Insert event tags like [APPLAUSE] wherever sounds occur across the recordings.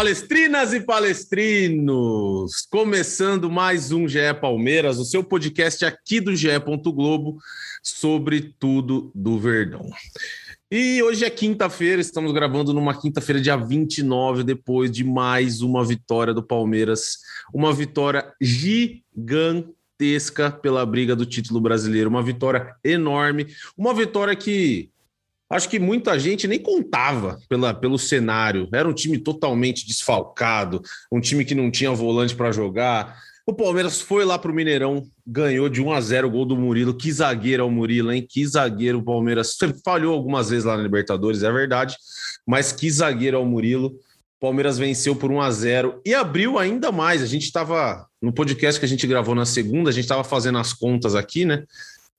Palestrinas e palestrinos, começando mais um GE Palmeiras, o seu podcast aqui do GE. Globo sobre tudo do Verdão. E hoje é quinta-feira, estamos gravando numa quinta-feira, dia 29, depois de mais uma vitória do Palmeiras, uma vitória gigantesca pela briga do título brasileiro, uma vitória enorme, uma vitória que acho que muita gente nem contava pela, pelo cenário. Era um time totalmente desfalcado, um time que não tinha volante para jogar. O Palmeiras foi lá para o Mineirão, ganhou de 1 a 0 o gol do Murilo. Que zagueiro é o Murilo, hein? Que zagueiro o Palmeiras. Falhou algumas vezes lá na Libertadores, é verdade, mas que zagueiro é o Murilo. Palmeiras venceu por 1 a 0 e abriu ainda mais. A gente estava no podcast que a gente gravou na segunda, a gente estava fazendo as contas aqui, né?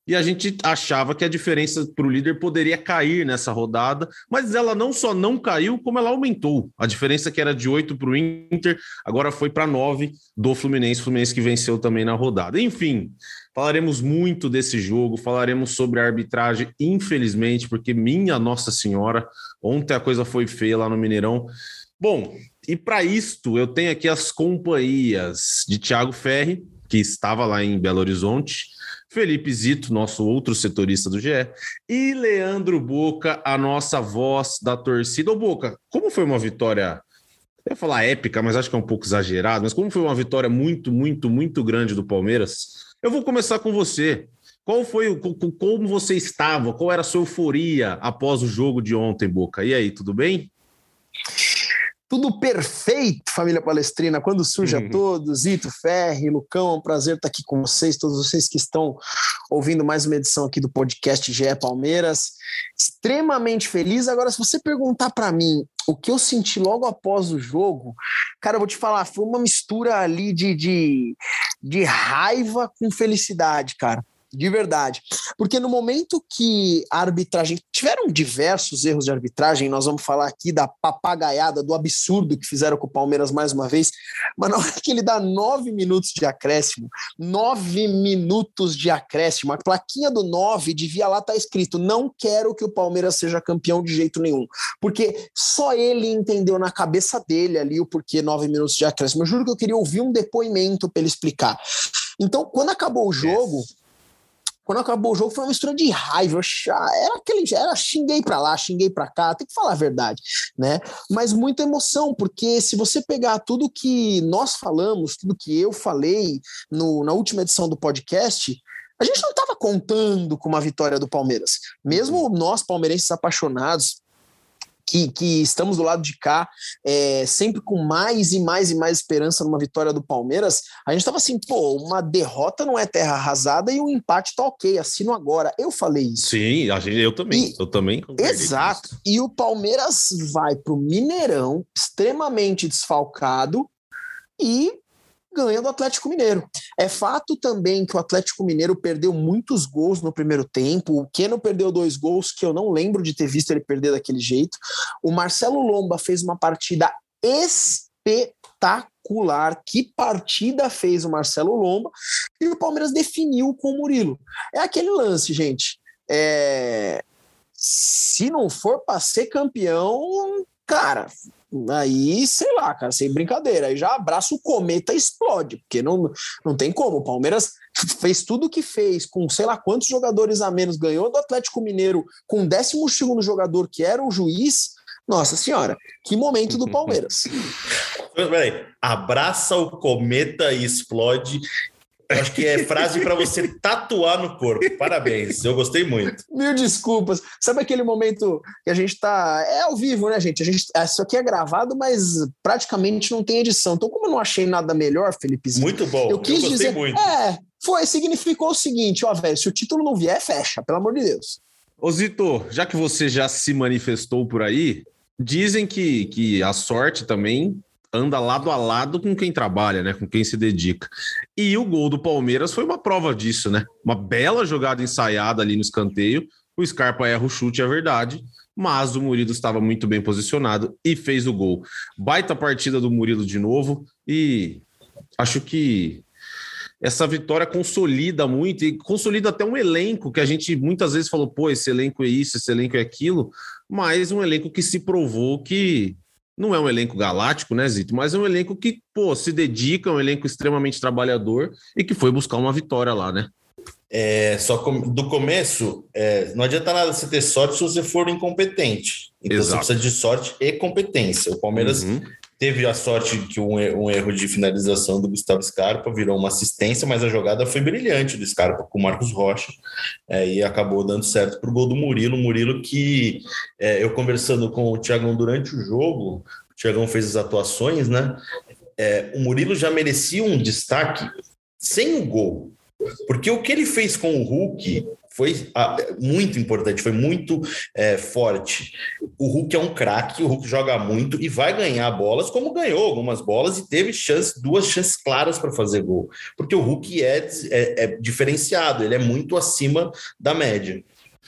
E a gente achava que a diferença para o líder poderia cair nessa rodada, mas ela não só não caiu, como ela aumentou. A diferença que era de 8 para o Inter, agora foi para 9 do Fluminense, Fluminense que venceu também na rodada. Enfim, falaremos muito desse jogo, falaremos sobre a arbitragem, infelizmente, porque minha Nossa Senhora, ontem a coisa foi feia lá no Mineirão. Bom, e para isto eu tenho aqui as companhias de Thiago Ferri, que estava lá em Belo Horizonte, Felipe Zito, nosso outro setorista do GE, e Leandro Boca, a nossa voz da torcida. Ô Boca, como foi uma vitória, eu ia falar épica, mas acho que é um pouco exagerado, mas como foi uma vitória muito, muito, muito grande do Palmeiras? Eu vou começar com você. Qual foi, como você estava? Qual era a sua euforia após o jogo de ontem, Boca? E aí, tudo bem? Tudo perfeito, família palestrina. Quando surge uhum. a todos, Ito, Ferri, Lucão, é um prazer estar aqui com vocês, todos vocês que estão ouvindo mais uma edição aqui do podcast GE Palmeiras. Extremamente feliz. Agora, se você perguntar para mim o que eu senti logo após o jogo, cara, eu vou te falar, foi uma mistura ali de, de, de raiva com felicidade, cara de verdade. Porque no momento que a arbitragem. Tiveram diversos erros de arbitragem, nós vamos falar aqui da papagaiada, do absurdo que fizeram com o Palmeiras mais uma vez, mas na hora que ele dá nove minutos de acréscimo, nove minutos de acréscimo, a plaquinha do nove devia lá estar tá escrito: não quero que o Palmeiras seja campeão de jeito nenhum. Porque só ele entendeu na cabeça dele ali o porquê nove minutos de acréscimo. Eu juro que eu queria ouvir um depoimento para ele explicar. Então, quando acabou o jogo. Quando acabou o jogo foi uma mistura de raiva, era aquele, era xinguei para lá, xinguei para cá, tem que falar a verdade, né? Mas muita emoção, porque se você pegar tudo que nós falamos, tudo que eu falei no, na última edição do podcast, a gente não estava contando com uma vitória do Palmeiras. Mesmo nós palmeirenses apaixonados, que, que estamos do lado de cá, é, sempre com mais e mais e mais esperança numa vitória do Palmeiras, a gente estava assim, pô, uma derrota não é terra arrasada e um empate tá ok, assino agora. Eu falei isso. Sim, eu também, e, eu também. Exato. E o Palmeiras vai pro Mineirão, extremamente desfalcado, e ganha do Atlético Mineiro. É fato também que o Atlético Mineiro perdeu muitos gols no primeiro tempo. O Keno perdeu dois gols que eu não lembro de ter visto ele perder daquele jeito. O Marcelo Lomba fez uma partida espetacular. Que partida fez o Marcelo Lomba? E o Palmeiras definiu com o Murilo. É aquele lance, gente. É... Se não for para ser campeão, cara, Aí, sei lá, cara, sem brincadeira. Aí já abraça o cometa explode, porque não, não tem como. O Palmeiras fez tudo o que fez, com sei lá quantos jogadores a menos, ganhou do Atlético Mineiro com o 12 jogador, que era o juiz. Nossa senhora, que momento do Palmeiras. Peraí, abraça o cometa e explode. Eu acho que é frase para você tatuar no corpo. Parabéns, eu gostei muito. Mil desculpas. Sabe aquele momento que a gente tá. É ao vivo, né, gente? A gente... Isso aqui é gravado, mas praticamente não tem edição. Então, como eu não achei nada melhor, Felipe, Muito bom. Eu quis eu dizer. Muito. É, foi, significou o seguinte, ó, velho, se o título não vier, fecha, pelo amor de Deus. Ô Zito, já que você já se manifestou por aí, Dizem que, que a sorte também anda lado a lado com quem trabalha, né? Com quem se dedica. E o gol do Palmeiras foi uma prova disso, né? Uma bela jogada ensaiada ali no escanteio. O Scarpa erra o chute, é verdade, mas o Murilo estava muito bem posicionado e fez o gol. Baita partida do Murilo de novo e acho que essa vitória consolida muito e consolida até um elenco que a gente muitas vezes falou, pô, esse elenco é isso, esse elenco é aquilo, mas um elenco que se provou que não é um elenco galáctico, né, Zito? Mas é um elenco que, pô, se dedica, é um elenco extremamente trabalhador e que foi buscar uma vitória lá, né? É, só do começo, é, não adianta nada você ter sorte se você for incompetente. Então Exato. você precisa de sorte e competência. O Palmeiras uhum. Teve a sorte que um, um, erro de finalização do Gustavo Scarpa virou uma assistência, mas a jogada foi brilhante do Scarpa com o Marcos Rocha é, e acabou dando certo para o gol do Murilo. Murilo que é, eu conversando com o Thiagão durante o jogo, o Thiagão fez as atuações, né? É, o Murilo já merecia um destaque sem o gol. Porque o que ele fez com o Hulk foi ah, muito importante, foi muito é, forte. O Hulk é um craque, o Hulk joga muito e vai ganhar bolas, como ganhou algumas bolas e teve chance, duas chances claras para fazer gol. Porque o Hulk é, é, é diferenciado, ele é muito acima da média.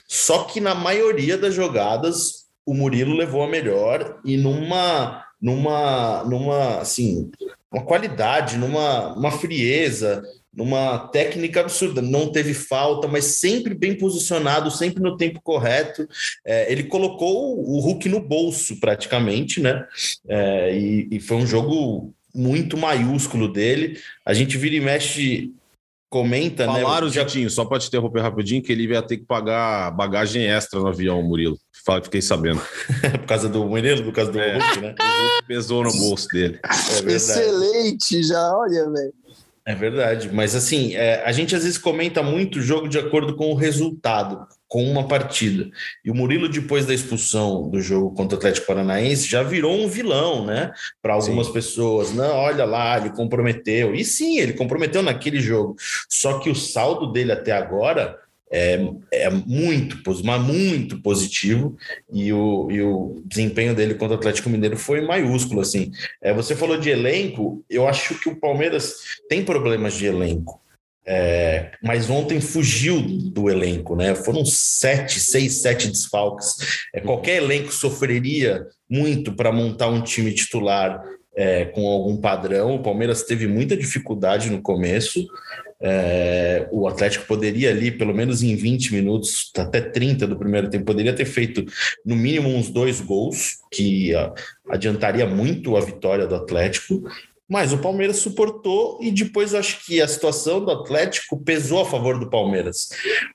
Só que na maioria das jogadas o Murilo levou a melhor e numa numa numa assim uma qualidade, numa uma frieza, numa técnica absurda. Não teve falta, mas sempre bem posicionado, sempre no tempo correto. É, ele colocou o Hulk no bolso, praticamente, né? É, e, e, foi um jogo muito maiúsculo dele. A gente vira e mexe. Comenta, Falaram, né? Falaram, Jitinho, só para te interromper rapidinho, que ele ia ter que pagar bagagem extra no avião, Murilo. Fiquei sabendo. [LAUGHS] Por causa do Murilo, por causa do é, Hulk, né? O Hulk pesou no bolso dele. É Excelente, já, olha, velho. É verdade, mas assim, é, a gente às vezes comenta muito o jogo de acordo com o resultado, com uma partida. E o Murilo, depois da expulsão do jogo contra o Atlético Paranaense, já virou um vilão, né? Para algumas sim. pessoas. Não, olha lá, ele comprometeu. E sim, ele comprometeu naquele jogo. Só que o saldo dele até agora é, é muito, mas muito positivo e o, e o desempenho dele contra o Atlético Mineiro foi maiúsculo, assim. É, você falou de elenco, eu acho que o Palmeiras tem problemas de elenco. É, mas ontem fugiu do elenco, né? Foram sete, seis, sete desfalques. É, qualquer elenco sofreria muito para montar um time titular é, com algum padrão. O Palmeiras teve muita dificuldade no começo. É, o Atlético poderia ali, pelo menos em 20 minutos, até 30 do primeiro tempo, poderia ter feito no mínimo uns dois gols, que uh, adiantaria muito a vitória do Atlético. Mas o Palmeiras suportou e depois acho que a situação do Atlético pesou a favor do Palmeiras.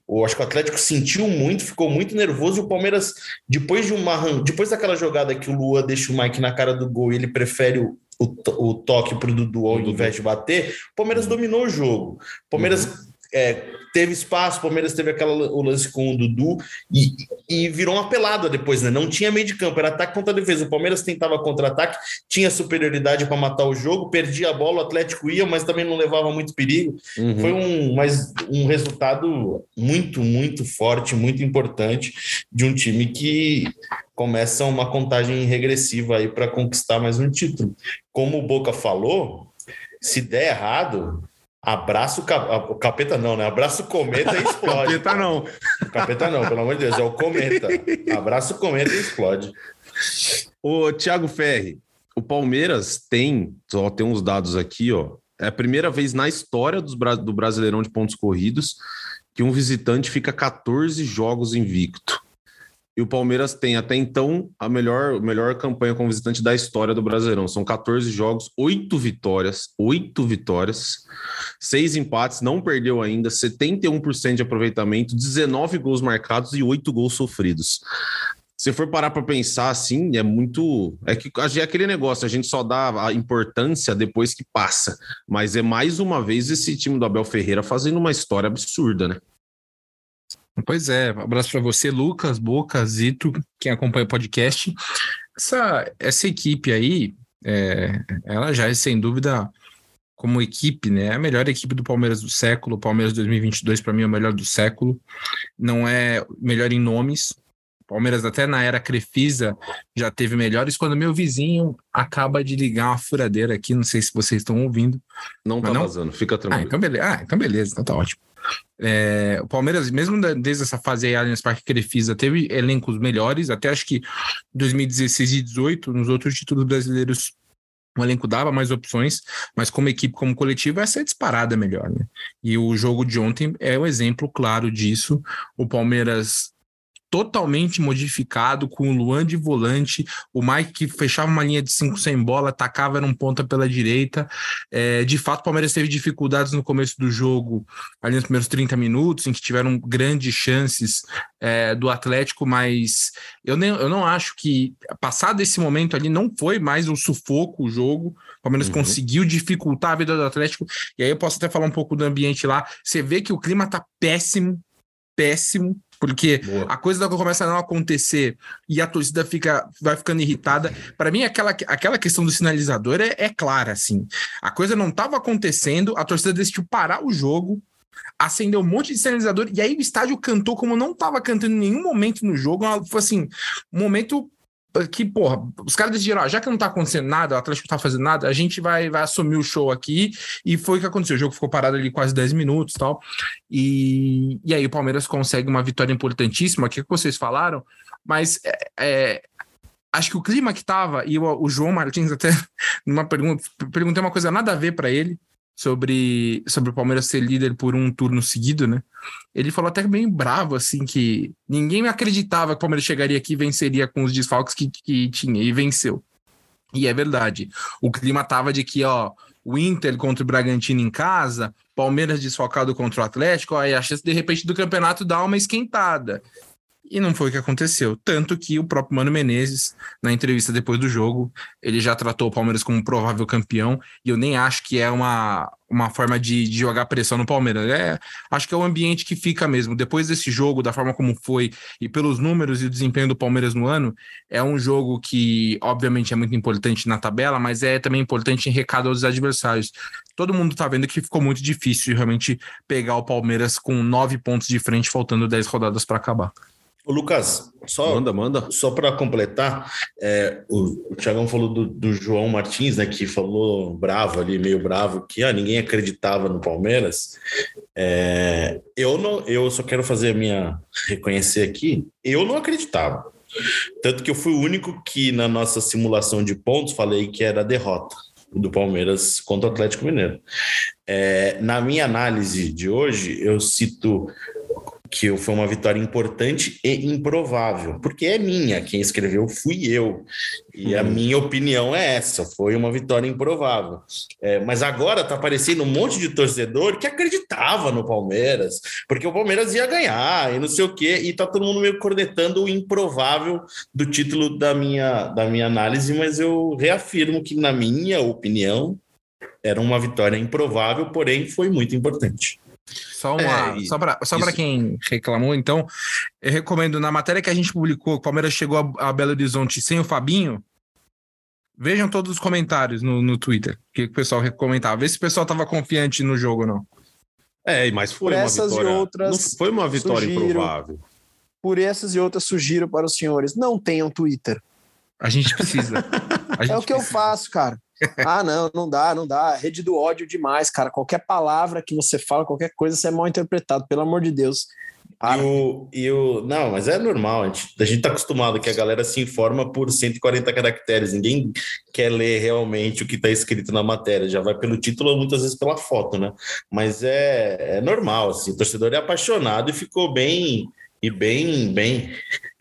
Eu acho que o Atlético sentiu muito, ficou muito nervoso e o Palmeiras, depois de uma depois daquela jogada que o Lua deixa o Mike na cara do gol e ele prefere o, o, o toque para o Dudu ao invés de bater, o Palmeiras dominou o jogo. O Palmeiras uhum. é, teve espaço, o Palmeiras teve aquela, o lance com o Dudu e, e virou uma pelada depois, né? Não tinha meio de campo, era ataque contra defesa. O Palmeiras tentava contra-ataque, tinha superioridade para matar o jogo, perdia a bola, o Atlético ia, mas também não levava muito perigo. Uhum. Foi um, mas um resultado muito, muito forte, muito importante de um time que começa uma contagem regressiva aí para conquistar mais um título. Como o Boca falou, se der errado, abraço o capeta não, né? Abraço o cometa e [LAUGHS] explode. capeta não. Capeta não, pelo amor de Deus, é o cometa. Abraço o cometa e explode. O Thiago Ferri, o Palmeiras tem, só tem uns dados aqui, ó. É a primeira vez na história dos, do Brasileirão de pontos corridos que um visitante fica 14 jogos invicto. E o Palmeiras tem até então a melhor, melhor campanha como visitante da história do Brasileirão. São 14 jogos, 8 vitórias, 8 vitórias, 6 empates, não perdeu ainda, 71% de aproveitamento, 19 gols marcados e 8 gols sofridos. Se for parar para pensar assim, é muito. É que é aquele negócio, a gente só dá a importância depois que passa. Mas é mais uma vez esse time do Abel Ferreira fazendo uma história absurda, né? Pois é, abraço para você, Lucas, Boca, Zito, quem acompanha o podcast. Essa, essa equipe aí, é, ela já é sem dúvida, como equipe, né, a melhor equipe do Palmeiras do século. O Palmeiras 2022, para mim, é o melhor do século. Não é melhor em nomes, Palmeiras até na era Crefisa já teve melhores quando meu vizinho acaba de ligar uma furadeira aqui, não sei se vocês estão ouvindo. Não tá não? vazando, fica ah, tranquilo. Ah, então beleza, ah, então beleza, então tá ótimo. É, o Palmeiras, mesmo desde essa fase aí, Allianz Parque Crefisa, teve elencos melhores, até acho que 2016 e 2018, nos outros títulos brasileiros o elenco dava mais opções, mas como equipe, como coletivo, essa é disparada melhor, né? E o jogo de ontem é um exemplo claro disso. O Palmeiras totalmente modificado, com o Luan de volante, o Mike que fechava uma linha de 5 sem bola, atacava, era um ponta pela direita. É, de fato, o Palmeiras teve dificuldades no começo do jogo, ali nos primeiros 30 minutos, em que tiveram grandes chances é, do Atlético, mas eu, nem, eu não acho que, passado esse momento ali, não foi mais um sufoco o jogo. O Palmeiras uhum. conseguiu dificultar a vida do Atlético, e aí eu posso até falar um pouco do ambiente lá. Você vê que o clima tá péssimo, péssimo porque Boa. a coisa começa a não acontecer e a torcida fica, vai ficando irritada. Para mim, aquela, aquela questão do sinalizador é, é clara, assim. A coisa não estava acontecendo, a torcida decidiu parar o jogo, acendeu um monte de sinalizador, e aí o estádio cantou como não estava cantando em nenhum momento no jogo. Foi assim, um momento que, porra, os caras decidiram, ó, já que não tá acontecendo nada, o Atlético não tá fazendo nada, a gente vai, vai assumir o show aqui, e foi o que aconteceu. O jogo ficou parado ali quase 10 minutos tal. E, e aí o Palmeiras consegue uma vitória importantíssima, que, é que vocês falaram, mas é, é, acho que o clima que tava, e o, o João Martins até, [LAUGHS] numa pergunta, perguntei uma coisa nada a ver para ele, sobre, sobre o Palmeiras ser líder por um turno seguido, né? Ele falou até bem bravo, assim, que ninguém acreditava que o Palmeiras chegaria aqui e venceria com os desfalques que, que tinha, e venceu. E é verdade. O clima tava de que, ó, o Inter contra o Bragantino em casa, Palmeiras desfalcado contra o Atlético, aí a chance de repente do campeonato dar uma esquentada. E não foi o que aconteceu. Tanto que o próprio Mano Menezes, na entrevista depois do jogo, ele já tratou o Palmeiras como um provável campeão. E eu nem acho que é uma, uma forma de, de, jogar pressão no Palmeiras. É, acho que é o ambiente que fica mesmo. Depois desse jogo, da forma como foi, e pelos números e o desempenho do Palmeiras no ano, é um jogo que, obviamente, é muito importante na tabela, mas é também importante em recado aos adversários. Todo mundo tá vendo que ficou muito difícil realmente pegar o Palmeiras com nove pontos de frente, faltando dez rodadas para acabar. Ô, Lucas, só, manda, manda. Só para completar, é, o, o Tiagão falou do, do, João Martins, né, que falou bravo ali, meio bravo, que ah, ninguém acreditava no Palmeiras. É, eu não, eu só quero fazer a minha reconhecer aqui, eu não acreditava. Tanto que eu fui o único que na nossa simulação de pontos falei que era derrota do Palmeiras contra o Atlético Mineiro. É, na minha análise de hoje, eu cito que foi uma vitória importante e improvável, porque é minha, quem escreveu fui eu, e a uhum. minha opinião é essa, foi uma vitória improvável. É, mas agora tá aparecendo um monte de torcedor que acreditava no Palmeiras, porque o Palmeiras ia ganhar e não sei o quê, e tá todo mundo meio cornetando o improvável do título da minha, da minha análise, mas eu reafirmo que, na minha opinião, era uma vitória improvável, porém foi muito importante. Só, uma, é, só para só quem reclamou, então, eu recomendo na matéria que a gente publicou, o Palmeiras chegou a, a Belo Horizonte sem o Fabinho. Vejam todos os comentários no, no Twitter, que o pessoal comentava. Vê se o pessoal estava confiante no jogo ou não. É, mas foi por uma essas vitória. E outras não foi uma vitória sugiro, improvável. Por essas e outras, sugiro para os senhores: não tenham Twitter. A gente precisa. [LAUGHS] A gente é o que precisa. eu faço, cara ah, não, não dá, não dá. Rede do ódio demais, cara. Qualquer palavra que você fala, qualquer coisa, você é mal interpretado, pelo amor de Deus. E o, e o, não, mas é normal, a gente, a gente tá acostumado que a galera se informa por 140 caracteres, ninguém quer ler realmente o que está escrito na matéria, já vai pelo título ou muitas vezes pela foto, né? Mas é, é normal, assim, o torcedor é apaixonado e ficou bem e bem, bem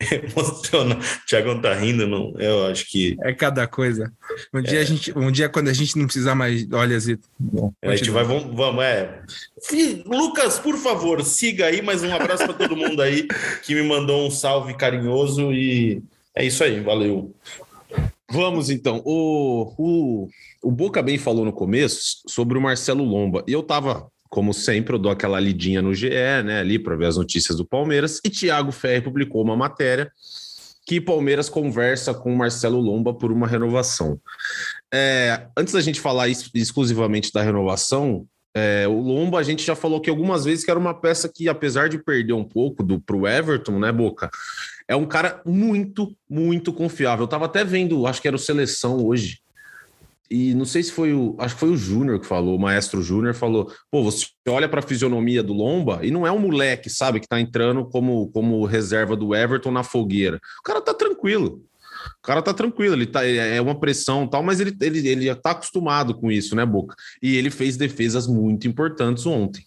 [LAUGHS] emocionado. O Thiago tá rindo, não, eu acho que. É cada coisa. Um dia, é. a gente, um dia quando a gente não precisar mais. Olha, Zito. Bom, a gente vai, vamos, vamos, é. Lucas, por favor, siga aí, mais um abraço para todo mundo aí que me mandou um salve carinhoso e é isso aí, valeu. Vamos então. O, o, o Boca bem falou no começo sobre o Marcelo Lomba. E eu tava como sempre, eu dou aquela lidinha no GE, né, ali para ver as notícias do Palmeiras. E Thiago Ferri publicou uma matéria que Palmeiras conversa com Marcelo Lomba por uma renovação. É, antes da gente falar exclusivamente da renovação, É, o Lomba, a gente já falou que algumas vezes que era uma peça que, apesar de perder um pouco do pro Everton, né, Boca? É um cara muito, muito confiável. Eu tava até vendo, acho que era o Seleção hoje. E não sei se foi o. Acho que foi o Júnior que falou, o maestro Júnior falou: pô, você olha para a fisionomia do Lomba e não é um moleque, sabe, que tá entrando como, como reserva do Everton na fogueira. O cara tá tranquilo. O cara tá tranquilo, ele tá, é uma pressão tal, mas ele, ele, ele já tá acostumado com isso, né, Boca? E ele fez defesas muito importantes ontem.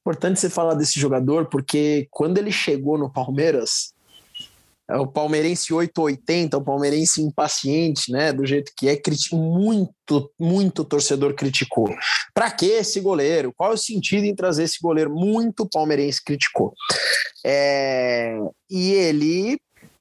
Importante você falar desse jogador, porque quando ele chegou no Palmeiras, o palmeirense 880, o palmeirense impaciente, né? Do jeito que é, muito, muito torcedor criticou. Para que esse goleiro? Qual é o sentido em trazer esse goleiro? Muito palmeirense criticou. É... E ele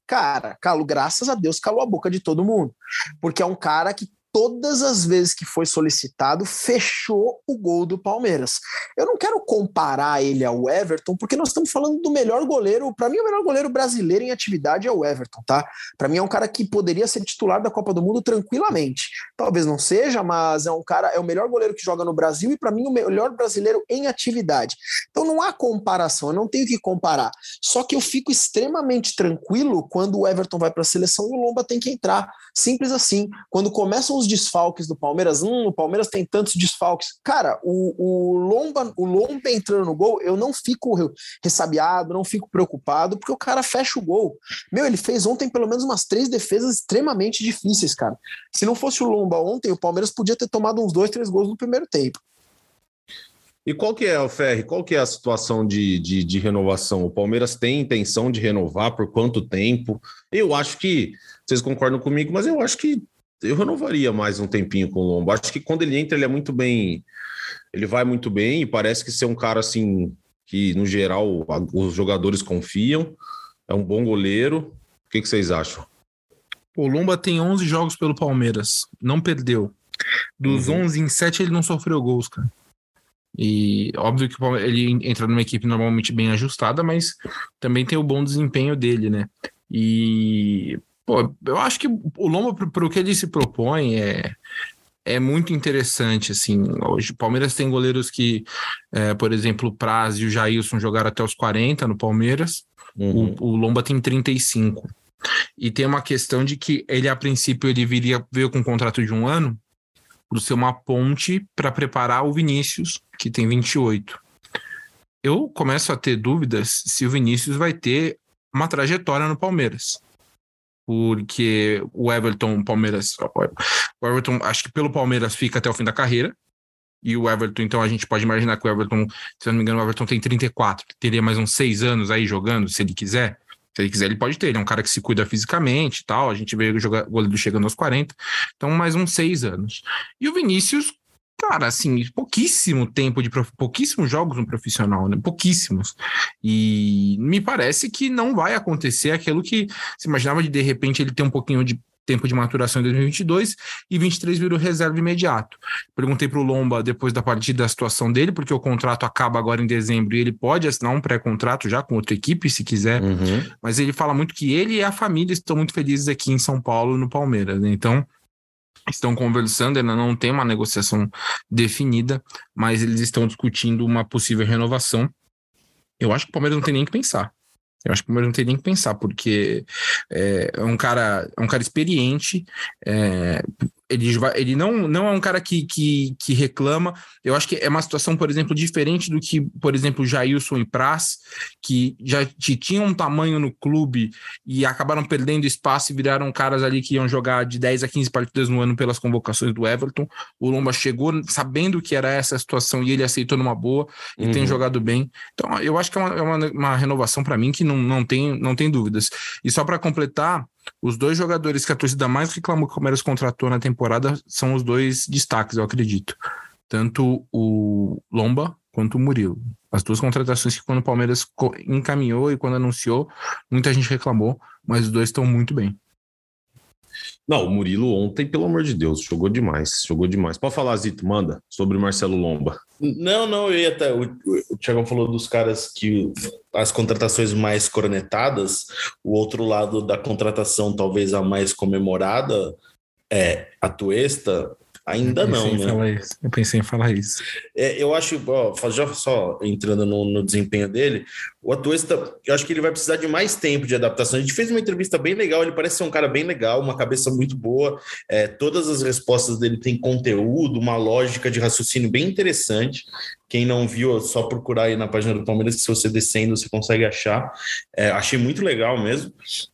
cara, calo, graças a Deus, calou a boca de todo mundo. Porque é um cara que todas as vezes que foi solicitado, fechou o gol do Palmeiras. Eu não quero comparar ele ao Everton, porque nós estamos falando do melhor goleiro. Para mim, o melhor goleiro brasileiro em atividade é o Everton, tá? Para mim, é um cara que poderia ser titular da Copa do Mundo tranquilamente. Talvez não seja, mas é um cara, é o melhor goleiro que joga no Brasil e, para mim, o melhor brasileiro em atividade. Então, não há comparação, eu não tenho que comparar. Só que eu fico extremamente tranquilo quando o Everton vai para a seleção e o Lomba tem que entrar. Simples assim. Quando começam os os desfalques do Palmeiras, hum, o Palmeiras tem tantos desfalques. Cara, o, o, Lomba, o Lomba entrando no gol, eu não fico ressabiado, não fico preocupado, porque o cara fecha o gol. Meu, ele fez ontem pelo menos umas três defesas extremamente difíceis, cara. Se não fosse o Lomba ontem, o Palmeiras podia ter tomado uns dois, três gols no primeiro tempo. E qual que é, o Ferri, qual que é a situação de, de, de, renovação? O Palmeiras tem intenção de renovar por quanto tempo? Eu acho que, vocês concordam comigo, mas eu acho que eu renovaria mais um tempinho com o Lombo. Acho que quando ele entra, ele é muito bem. Ele vai muito bem e parece que ser um cara assim que, no geral, os jogadores confiam. É um bom goleiro. O que, que vocês acham? O Lomba tem 11 jogos pelo Palmeiras, não perdeu. Dos uhum. 11 em 7 ele não sofreu gols, cara. E óbvio que ele entra numa equipe normalmente bem ajustada, mas também tem o bom desempenho dele, né? E Pô, eu acho que o Lomba, para o que ele se propõe, é, é muito interessante, assim, hoje o Palmeiras tem goleiros que, é, por exemplo, o Praz e o Jailson jogaram até os 40 no Palmeiras, uhum. o, o, Lomba tem 35, e tem uma questão de que ele, a princípio, ele viria, veio com um contrato de um ano, por ser uma ponte para preparar o Vinícius, que tem 28. Eu começo a ter dúvidas se o Vinícius vai ter uma trajetória no Palmeiras porque o Everton, Palmeiras, o Everton, acho que pelo Palmeiras fica até o fim da carreira. E o Everton, então a gente pode imaginar que o Everton, se eu não me engano, o Everton tem 34, teria mais uns seis anos aí jogando, se ele quiser. Se ele quiser, ele pode ter. Ele é um cara que se cuida fisicamente e tal. A gente vê o goleiro chegando aos 40. Então, mais uns seis anos. E o Vinícius, cara, assim, pouquíssimo tempo de prof... pouquíssimos jogos no profissional, né? Pouquíssimos. E me parece que não vai acontecer aquilo que se imaginava de de repente ele ter um pouquinho de tempo de maturação em 2022 e 23 virou reserva imediato. Perguntei para o Lomba depois da partida da situação dele, porque o contrato acaba agora em dezembro e ele pode assinar um pré-contrato já com outra equipe, se quiser. Uhum. Mas ele fala muito que ele e a família estão muito felizes aqui em São Paulo, no Palmeiras. Né? Então, estão conversando, ainda não tem uma negociação definida, mas eles estão discutindo uma possível renovação. Eu acho que o Palmeiras não tem nem que pensar. Eu acho que o Palmeiras não tem nem que pensar, porque é, é um cara, é um cara experiente, é, ele, ele não, não é um cara que, que, que, reclama. Eu acho que é uma situação, por exemplo, diferente do que, por exemplo, Jailson e Praz, que já tinham um tamanho no clube e acabaram perdendo espaço e viraram caras ali que iam jogar de 10 a 15 partidas no ano pelas convocações do Everton. O Lomba chegou sabendo que era essa a situação e ele aceitou numa boa e uhum. tem jogado bem. Então, eu acho que é uma, é uma, uma renovação para mim que não, não, tem, não tem dúvidas. E só para completar, os dois jogadores que a torcida mais reclamou que o Palmeiras contratou na temporada são os dois destaques, eu acredito. Tanto o Lomba quanto o Murilo. As duas contratações que quando o Palmeiras encaminhou e quando anunciou, muita gente reclamou, mas os dois estão muito bem. Não, o Murilo ontem, pelo amor de Deus, jogou demais, jogou demais. Pode falar, Zito, manda, sobre o Marcelo Lomba. Não, não, eu ia até. O, o Thiago falou dos caras que as contratações mais cornetadas, o outro lado da contratação, talvez a mais comemorada, é a Tuesta. Ainda não, né? Eu pensei em falar isso. É, eu acho, ó, já só entrando no, no, desempenho dele, o Atuesta, eu acho que ele vai precisar de mais tempo de adaptação. A gente fez uma entrevista bem legal, ele parece ser um cara bem legal, uma cabeça muito boa. É, todas as respostas dele têm conteúdo, uma lógica de raciocínio bem interessante. Quem não viu, é só procurar aí na página do Palmeiras, que se você descendo, você consegue achar. É, achei muito legal mesmo.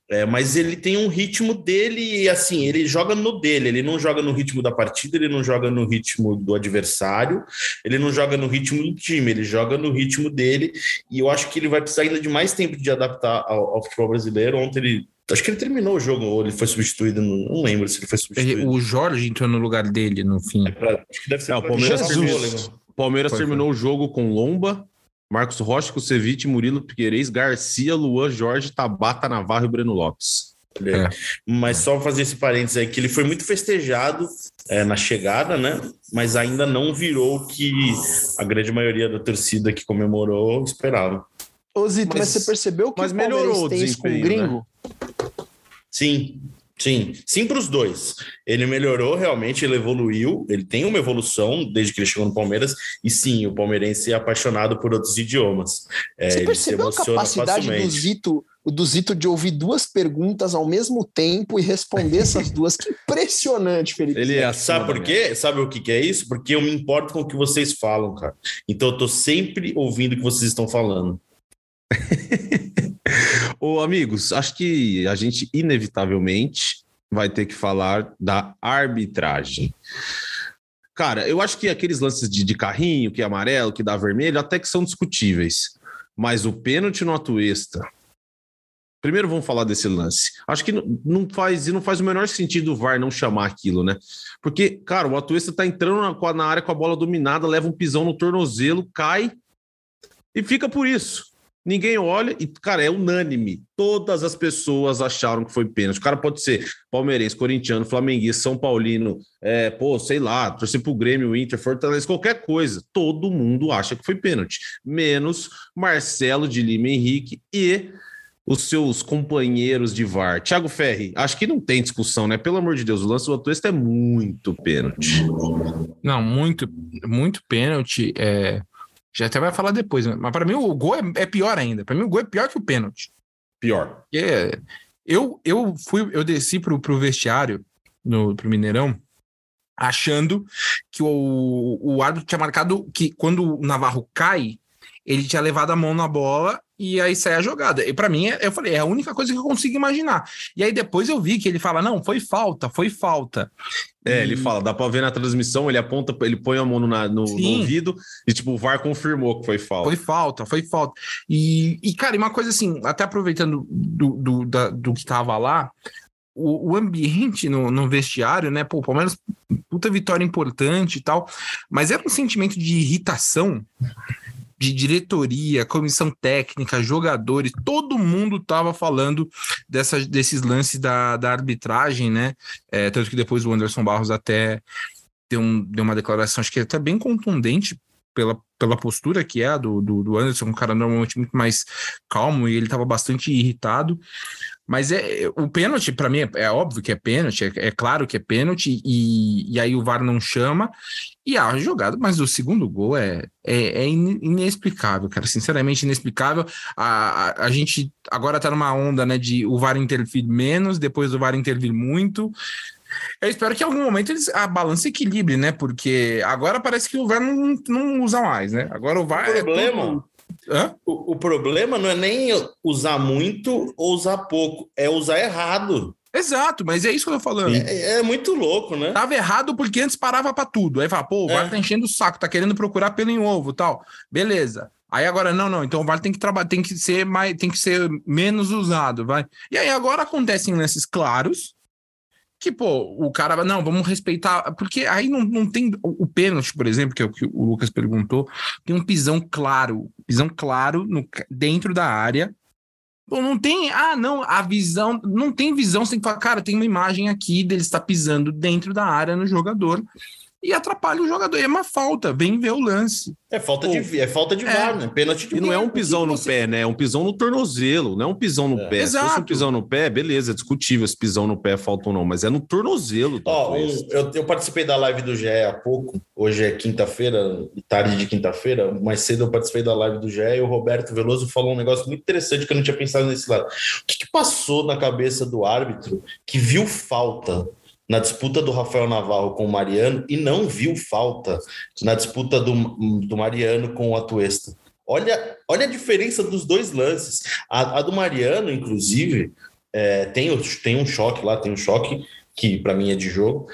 É, mas ele tem um ritmo dele, e assim, ele joga no dele, ele não joga no ritmo da partida, ele não joga no ritmo do adversário, ele não joga no ritmo do time, ele joga no ritmo dele, e eu acho que ele vai precisar ainda de mais tempo de adaptar ao, ao futebol brasileiro. Ontem ele Acho que ele terminou o jogo, ou ele foi substituído, não, lembro se ele foi substituído. O Jorge entrou no lugar dele no fim. É pra, acho que deve ser. Não, o Palmeiras, terminou, Palmeiras foi, terminou foi. o jogo com Lomba, Marcos Rocha, Kusevich, Murilo Piquerez, Garcia, Luan, Jorge, Tabata, Navarro e Breno Lopes. É. Mas só fazer esse parênteses aí, que ele foi muito festejado é, na chegada, né? Mas ainda não virou o que a grande maioria da torcida que comemorou esperava. Ô Zito, mas, mas você percebeu que mas o melhorou o desempenho, com o gringo? Né? Sim, Sim, sim para os dois. Ele melhorou realmente, ele evoluiu, ele tem uma evolução desde que ele chegou no Palmeiras, e sim, o palmeirense é apaixonado por outros idiomas. É, Você percebeu a capacidade facilmente. do Zito, do Zito de ouvir duas perguntas ao mesmo tempo e responder essas [LAUGHS] duas? Que impressionante, Felipe. Ele é Sabe por quê? Sabe o que, que é isso? Porque eu me importo com o que vocês falam, cara. Então eu tô sempre ouvindo o que vocês estão falando. [LAUGHS] Ô, amigos, acho que a gente inevitavelmente vai ter que falar da arbitragem. Cara, eu acho que aqueles lances de, de carrinho, que é amarelo, que dá vermelho, até que são discutíveis. Mas o pênalti no Atuesta. Primeiro vamos falar desse lance. Acho que não faz e não faz o menor sentido o VAR não chamar aquilo, né? Porque, cara, o Atuesta tá entrando na, na área com a bola dominada, leva um pisão no tornozelo, cai e fica por isso. Ninguém olha e, cara, é unânime. Todas as pessoas acharam que foi pênalti. O cara pode ser palmeirense, corintiano, flamenguista, São Paulino, é, pô, sei lá, torcer pro Grêmio, Inter, Fortaleza, qualquer coisa. Todo mundo acha que foi pênalti. Menos Marcelo de Lima Henrique e os seus companheiros de VAR. Thiago Ferri, acho que não tem discussão, né? Pelo amor de Deus, o lance do Atuesta é muito pênalti. Não, muito, muito pênalti. É já até vai falar depois, né? mas para mim o gol é, é pior ainda. Para mim o gol é pior que o pênalti. Pior. É, eu, eu fui, eu desci pro, pro vestiário no pro Mineirão achando que o, o árbitro tinha marcado que quando o Navarro cai, ele tinha levado a mão na bola e aí sai a jogada. E para mim, é, eu falei, é a única coisa que eu consigo imaginar. E aí depois eu vi que ele fala, não, foi falta, foi falta. É, e... ele fala, dá pra ver na transmissão, ele aponta, ele põe a mão no, no, no, ouvido e, tipo, o VAR confirmou que foi falta. Foi falta, foi falta. E, e cara, uma coisa assim, até aproveitando do, do, da, do que tava lá, o, o, ambiente no, no, vestiário, né? Pô, Palmeiras, puta vitória importante e tal, mas era um sentimento de irritação de diretoria, comissão técnica, jogadores, todo mundo estava falando dessa, desses lances da, da arbitragem, né? É, tanto que depois o Anderson Barros até deu, um, deu uma declaração, acho que até bem contundente pela, pela postura que é do, do, do Anderson, um cara normalmente muito mais calmo e ele estava bastante irritado. Mas é o pênalti, para mim, é, é, óbvio que é pênalti, é, é, claro que é pênalti, e, e aí o VAR não chama, e a jogada, mas o segundo gol é, é, é inexplicável, cara, sinceramente inexplicável. A, a, a, gente agora tá numa onda, né, de o VAR intervir menos, depois o VAR intervir muito. Eu espero que em algum momento eles, a balança equilibre, né? Porque agora parece que o VAR não, não usa mais, né? Agora o VAR o problema, é. O, o, problema não é nem usar muito ou usar pouco, é usar errado. Exato, mas é isso que eu tô falando. É, é muito louco, né? Tava errado porque antes parava para tudo. Aí fala, pô, o VAR é. tá enchendo o saco, tá querendo procurar pelo em ovo tal. Beleza. Aí agora, não, não, então o VAR tem que trabalhar, tem que ser mais, tem que ser menos usado, vai. E aí agora acontecem lances claros, que, pô, o cara, não, vamos respeitar, porque aí não, não tem o, o pênalti, por exemplo, que é o que o Lucas perguntou, tem um pisão claro, pisão claro no, dentro da área. Não tem, ah, não, a visão, não tem visão, você tem que falar, cara, tem uma imagem aqui dele está pisando dentro da área no jogador. E atrapalha o jogador. É uma falta, vem ver o lance. É falta Pô, de, é falta de é. VAR, né? Pênalti de E não é um pisão no você... pé, né? É um pisão no tornozelo, não é um pisão no é. pé. Exato. Se fosse um pisão no pé, beleza, é discutível se pisão no pé falta ou não, mas é no tornozelo. Ó, um, eu, eu, participei da live do GE há pouco, hoje é quinta-feira, tarde de quinta-feira, mais cedo eu participei da live do GE e o Roberto Veloso falou um negócio muito interessante que eu não tinha pensado nesse lado. O que, que passou na cabeça do árbitro que viu falta na disputa do Rafael Navarro com o Mariano e não viu falta na disputa do, do Mariano com o Atuesta. Olha, olha a diferença dos dois lances. A, a do Mariano, inclusive, é, tem, tem um choque lá, tem um choque que para mim é de jogo.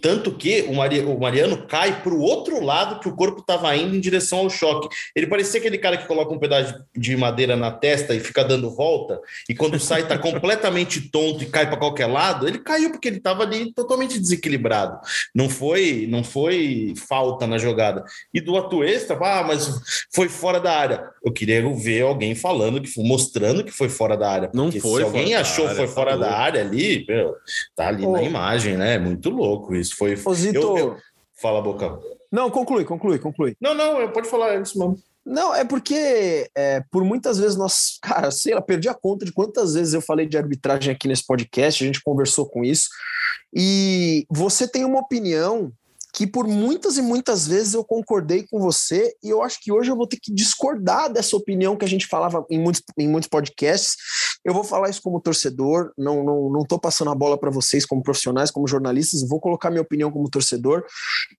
Tanto que o, o Mariano cai para o outro lado que o corpo estava indo em direção ao choque. Ele parecia aquele cara que coloca um pedaço de madeira na testa e fica dando volta, e quando sai está [LAUGHS] completamente tonto e cai para qualquer lado. Ele caiu porque ele estava ali totalmente desequilibrado. Não foi, não foi falta na jogada. E do Atuesta, ah, mas foi fora da área. Eu queria ver alguém falando que mostrando que foi fora da área. Não foi. Se alguém achou que foi tá fora da área ali, meu, tá ali na imagem, né? Muito louco isso. Foi. Zito... Eu, eu... Fala, Boca. Não, conclui, conclui, conclui. Não, não, pode falar isso mesmo. Não, é porque é, por muitas vezes nós, cara, sei lá, perdi a conta de quantas vezes eu falei de arbitragem aqui nesse podcast, a gente conversou com isso, e você tem uma opinião que por muitas e muitas vezes eu concordei com você e eu acho que hoje eu vou ter que discordar dessa opinião que a gente falava em muitos, em muitos podcasts. Eu vou falar isso como torcedor, não não não tô passando a bola para vocês como profissionais, como jornalistas, vou colocar minha opinião como torcedor.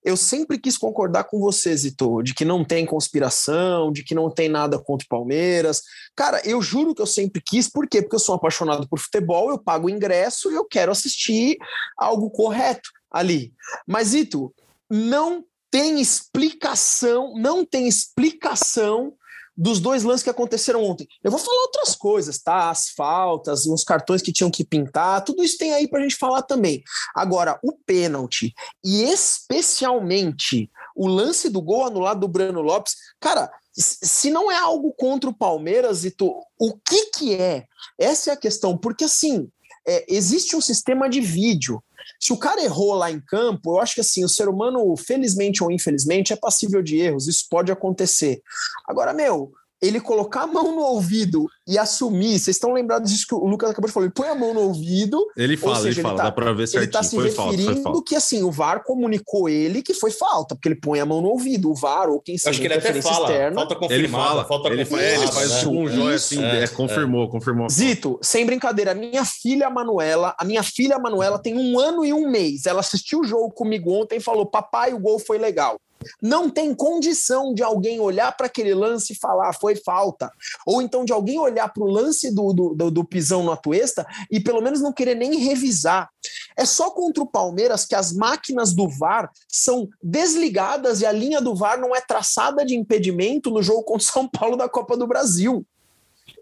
Eu sempre quis concordar com você, Zito, de que não tem conspiração, de que não tem nada contra o Palmeiras. Cara, eu juro que eu sempre quis, por quê? Porque eu sou apaixonado por futebol, eu pago ingresso e eu quero assistir algo correto ali. Mas, Ito, não tem explicação, não tem explicação dos dois lances que aconteceram ontem. Eu vou falar outras coisas, tá? As faltas, uns cartões que tinham que pintar, tudo isso tem aí pra gente falar também. Agora, o pênalti e especialmente o lance do gol anulado do Breno Lopes, cara, se não é algo contra o Palmeiras, e tu, o que que é? Essa é a questão, porque assim, é, existe um sistema de vídeo se o cara errou lá em campo, eu acho que assim, o ser humano, felizmente ou infelizmente, é passível de erros, isso pode acontecer. Agora, meu, ele colocar a mão no ouvido e assumir. Vocês estão lembrados disso que o Lucas acabou de falar? Ele põe a mão no ouvido. Ele fala, seja, ele fala, ele tá, dá para ver certinho. Ele está se foi referindo falta, falta. que assim, o VAR comunicou ele que foi falta, porque ele põe a mão no ouvido. O VAR, ou quem seja, acho que ele até fala, externa, falta confirmada, ele fala, falta ele, faz, ele faz né? um joia assim, é, é, confirmou, é. confirmou. Zito, sem brincadeira, a minha filha Manuela, a minha filha Manuela tem um ano e um mês. Ela assistiu o jogo comigo ontem e falou: papai, o gol foi legal. Não tem condição de alguém olhar para aquele lance e falar foi falta. Ou então de alguém olhar para o lance do, do, do, do pisão no Atuesta e pelo menos não querer nem revisar. É só contra o Palmeiras que as máquinas do VAR são desligadas e a linha do VAR não é traçada de impedimento no jogo contra o São Paulo da Copa do Brasil.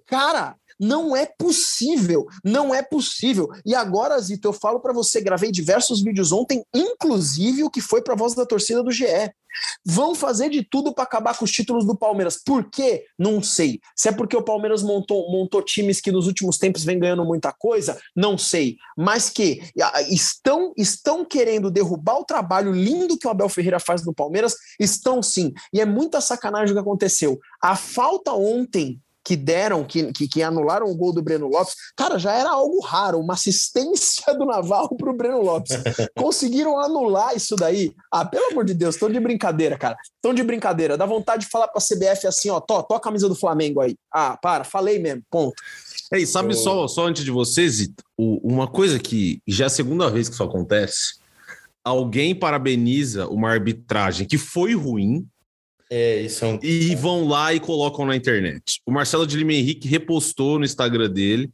Cara, não é possível, não é possível. E agora, Zito, eu falo para você, gravei diversos vídeos ontem, inclusive o que foi para voz da torcida do GE. Vão fazer de tudo para acabar com os títulos do Palmeiras. Por quê? Não sei. Se é porque o Palmeiras montou, montou times que nos últimos tempos vem ganhando muita coisa, não sei. Mas que estão, estão querendo derrubar o trabalho lindo que o Abel Ferreira faz no Palmeiras, estão sim. E é muita sacanagem o que aconteceu. A falta ontem que deram, que, que, que, anularam o gol do Breno Lopes, cara, já era algo raro, uma assistência do Navarro para o Breno Lopes. [LAUGHS] Conseguiram anular isso daí. Ah, pelo amor de Deus, estão de brincadeira, cara. Estão de brincadeira. Dá vontade de falar para a CBF assim, ó, tô a camisa do Flamengo aí. Ah, para, falei mesmo, ponto. Ei, sabe Eu... só, só antes de vocês, uma coisa que já é a segunda vez que isso acontece, alguém parabeniza uma arbitragem que foi ruim, é, isso é um... E vão lá e colocam na internet. O Marcelo de Lima Henrique repostou no Instagram dele.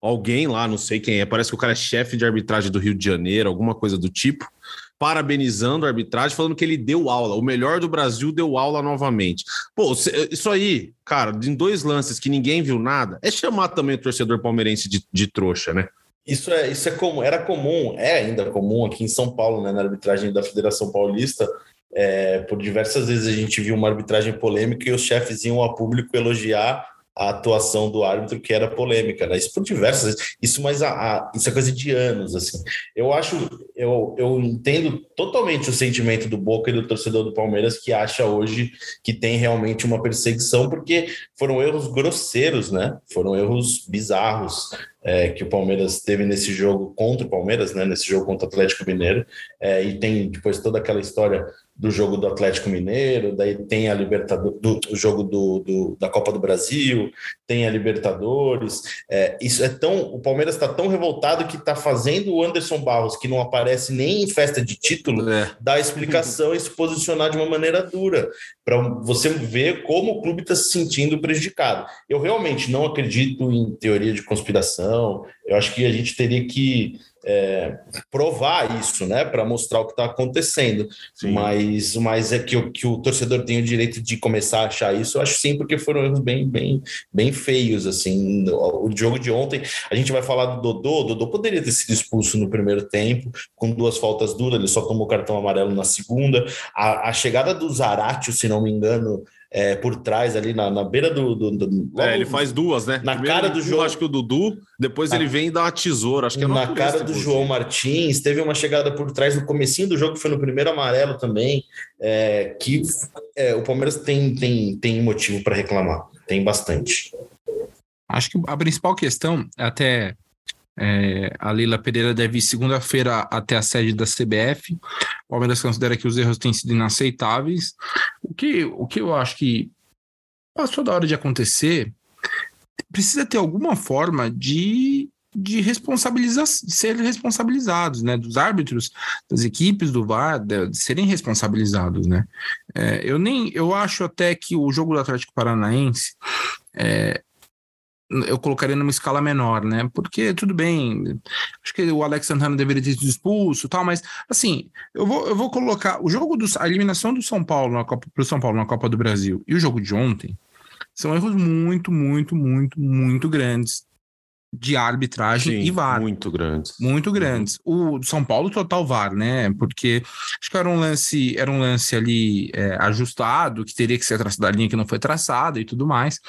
Alguém lá, não sei quem é, parece que o cara é chefe de arbitragem do Rio de Janeiro, alguma coisa do tipo, parabenizando a arbitragem, falando que ele deu aula. O melhor do Brasil deu aula novamente. Pô, isso aí, cara, em dois lances que ninguém viu nada, é chamar também o torcedor palmeirense de, de trouxa, né? Isso é, isso é comum, era comum, é ainda comum aqui em São Paulo, né, na arbitragem da Federação Paulista, é, por diversas vezes a gente viu uma arbitragem polêmica e os chefes iam a público elogiar a atuação do árbitro que era polêmica, né? Isso por diversas vezes. Isso, mas a, a, isso é coisa de anos, assim. Eu acho, eu, eu entendo totalmente o sentimento do Boca e do torcedor do Palmeiras que acha hoje que tem realmente uma perseguição, porque foram erros grosseiros, né? Foram erros bizarros é, que o Palmeiras teve nesse jogo contra o Palmeiras, né? Nesse jogo contra o Atlético Mineiro, é, e tem depois toda aquela história do jogo do Atlético Mineiro, daí tem a Libertadores, do, o jogo do, do, da Copa do Brasil, tem a Libertadores. É, isso é tão. O Palmeiras está tão revoltado que está fazendo o Anderson Barros, que não aparece nem em festa de título, é. dar explicação e se posicionar de uma maneira dura, para você ver como o clube está se sentindo prejudicado. Eu realmente não acredito em teoria de conspiração, eu acho que a gente teria que é, provar isso, né, para mostrar o que está acontecendo. Mas, mas é que, o, que o torcedor tem o direito de começar a achar isso, eu acho sim, porque foram erros bem, bem, bem feios. Assim, o, o jogo de ontem, a gente vai falar do Dodô. O Dodô poderia ter sido expulso no primeiro tempo, com duas faltas duras, ele só tomou cartão amarelo na segunda. A, a chegada do Zaratio, se não me engano, é, por trás ali na, na beira do. do, do é, ele faz duas, né? Na Primeiro cara do João. Acho que o Dudu, depois na, ele vem e dá uma tesoura. Acho que é Na cara do João Martins, teve uma chegada por trás no comecinho do jogo, que foi no primeiro amarelo também, é, que é, o Palmeiras tem, tem, tem motivo para reclamar. Tem bastante. Acho que a principal questão, até é, a Leila Pereira deve ir segunda-feira até a sede da CBF. O Palmeiras considera que os erros têm sido inaceitáveis. O que, o que eu acho que passou da hora de acontecer, precisa ter alguma forma de, de responsabilizar, de ser responsabilizados, né? Dos árbitros, das equipes do VAR, de, de serem responsabilizados, né? É, eu nem, eu acho até que o jogo do Atlético Paranaense é, eu colocaria numa escala menor, né? Porque tudo bem, acho que o Alex Santana deveria ter sido expulso, tal, mas assim, eu vou, eu vou colocar o jogo do a eliminação do São Paulo na Copa pro São Paulo na Copa do Brasil e o jogo de ontem são erros muito, muito, muito, muito grandes de arbitragem Sim, e VAR. Muito grandes. Muito grandes. O São Paulo total VAR, né? Porque acho que era um lance, era um lance ali é, ajustado, que teria que ser traçado da linha que não foi traçada e tudo mais.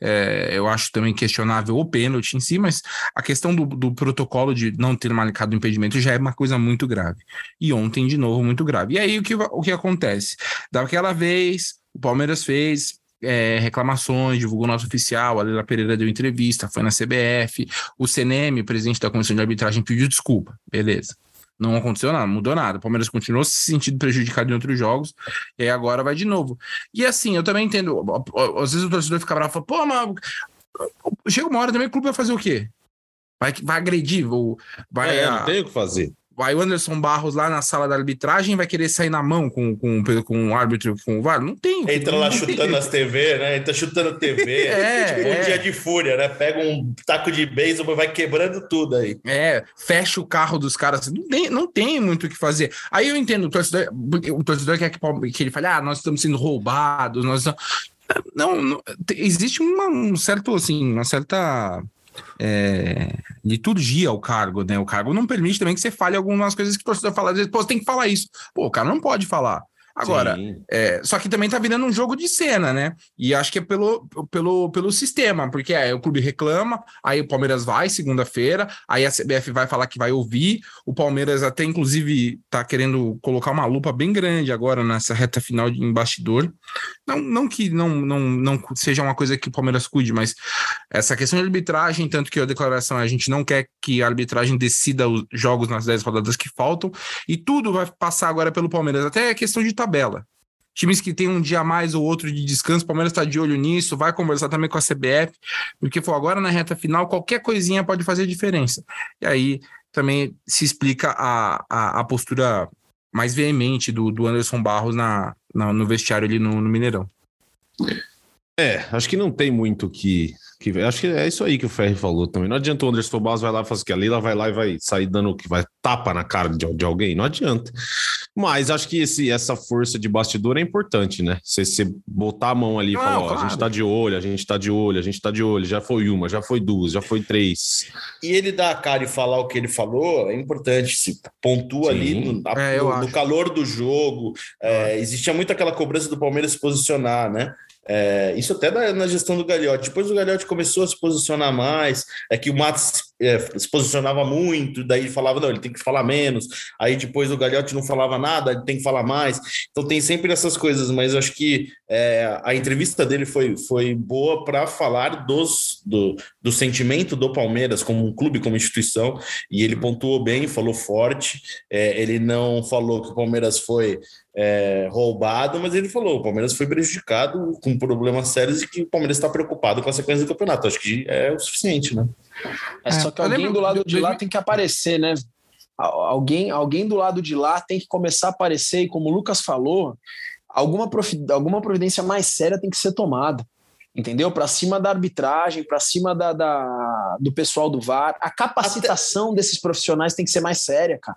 É, eu acho também questionável o pênalti em si, mas a questão do, do protocolo de não ter marcado o impedimento já é uma coisa muito grave. E ontem, de novo, muito grave. E aí o que, o que acontece? Daquela vez, o Palmeiras fez, é, reclamações, divulgou nosso oficial, a Leila Pereira deu entrevista, foi na CBF, o CNM, presidente da comissão de arbitragem, pediu desculpa, beleza. Não aconteceu nada, mudou nada. O Palmeiras continuou se sentindo prejudicado em outros jogos, e aí agora vai de novo. E assim, eu também entendo, às vezes o torcedor fica bravo e fala, pô, mas chega uma hora também o clube vai fazer o quê? Vai, vai agredir, ou vai. É, não tem o que fazer. Vai o Anderson Barros lá na sala da arbitragem vai querer sair na mão com, com, com o árbitro, com o VAR? Não tem. Entra lá chutando tem. as TV, né? Entra chutando TV. é, tipo é. um dia de fúria, né? Pega um taco de beisebol vai quebrando tudo aí. É, fecha o carro dos caras. Não tem, não tem muito o que fazer. Aí eu entendo, o torcedor, o torcedor quer que, que ele fale, ah, nós estamos sendo roubados, nós estamos... Não, não, existe uma, um certo, assim, uma certa é, liturgia ao cargo, né? O cargo não permite também que você fale algumas coisas que o torcedor fala, às vezes, pô, você tem que falar isso. Pô, o cara não pode falar. Agora, é, só que também tá virando um jogo de cena, né? E acho que é pelo, pelo, pelo sistema, porque é, o clube reclama, aí o Palmeiras vai segunda-feira, aí a CBF vai falar que vai ouvir, o Palmeiras até inclusive tá querendo colocar uma lupa bem grande agora nessa reta final de embastidor. Não, não que não, não, não seja uma coisa que o Palmeiras cuide, mas essa questão de arbitragem, tanto que a declaração é a gente não quer que a arbitragem decida os jogos nas 10 rodadas que faltam, e tudo vai passar agora pelo Palmeiras, até a questão de tabela. Times que tem um dia a mais ou outro de descanso, o Palmeiras está de olho nisso, vai conversar também com a CBF, porque for agora na reta final, qualquer coisinha pode fazer diferença. E aí também se explica a, a, a postura mais veemente do, do Anderson Barros na, na no vestiário ali no, no Mineirão. É, acho que não tem muito que, que. Acho que é isso aí que o Ferri falou também. Não adianta o Anderson Barros vai lá e fazer o que a Leila vai lá e vai sair dando que vai tapa na cara de, de alguém. Não adianta. Mas acho que esse, essa força de bastidor é importante, né? Você, você botar a mão ali e falar, ó, claro. a gente tá de olho, a gente tá de olho, a gente tá de olho, já foi uma, já foi duas, já foi três. E ele dar a cara e falar o que ele falou é importante. Se pontua Sim. ali no, a- É, no- no calor do jogo. É, existia muito aquela cobrança do Palmeiras se posicionar, né? É, isso até na, na gestão do Gagliotti. Depois o Gagliotti começou a se posicionar mais, é que o Matos é, se posicionava muito, daí falava, não, ele tem que falar menos. Aí depois o Gagliotti não falava nada, ele tem que falar mais. Então tem sempre essas coisas, mas acho que é, a entrevista dele foi, foi boa para falar dos, do, do sentimento do Palmeiras como um clube, como instituição, e ele pontuou bem, falou forte. É, ele não falou que o Palmeiras foi é, roubado, mas ele falou: o Palmeiras foi prejudicado com problemas sérios e que o Palmeiras está preocupado com a sequência do campeonato. Acho que é o suficiente, né? É, só que alguém do lado do- de lá 2000 tem que aparecer, né? Al- Alguém, alguém do lado de lá tem que começar a aparecer, e como o Lucas falou, alguma, profi- alguma providência mais séria tem que ser tomada. Entendeu? Para cima da arbitragem, para cima da, da- do pessoal do VAR. A capacitação desses profissionais tem que ser mais séria, cara.